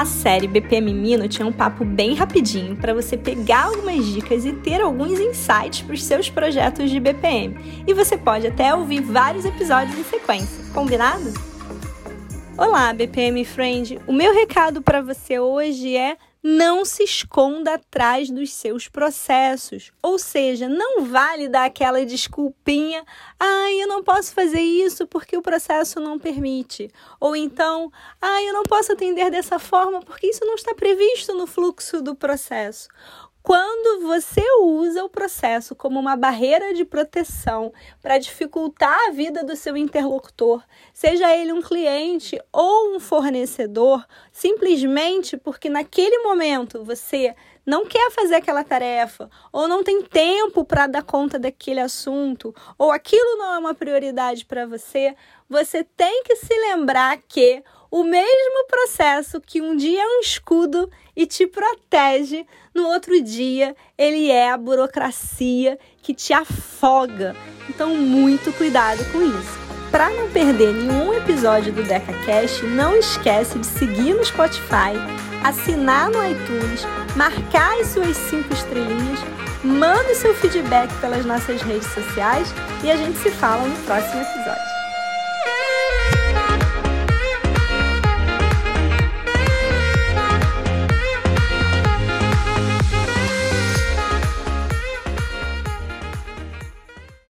A série BPM Mino tinha um papo bem rapidinho para você pegar algumas dicas e ter alguns insights para os seus projetos de BPM. E você pode até ouvir vários episódios em sequência, combinado? Olá, BPM Friend! O meu recado para você hoje é não se esconda atrás dos seus processos. Ou seja, não vale dar aquela desculpinha, ai, eu não posso fazer isso porque o processo não permite. Ou então, ai, eu não posso atender dessa forma porque isso não está previsto no fluxo do processo. Quando você usa o processo como uma barreira de proteção para dificultar a vida do seu interlocutor, seja ele um cliente ou um fornecedor, simplesmente porque naquele momento você não quer fazer aquela tarefa, ou não tem tempo para dar conta daquele assunto, ou aquilo não é uma prioridade para você, você tem que se lembrar que o mesmo processo que um dia é um escudo e te protege, no outro dia ele é a burocracia que te afoga. Então, muito cuidado com isso. Para não perder nenhum episódio do DecaCast, não esquece de seguir no Spotify, assinar no iTunes, marcar as suas cinco estrelinhas, manda seu feedback pelas nossas redes sociais e a gente se fala no próximo episódio.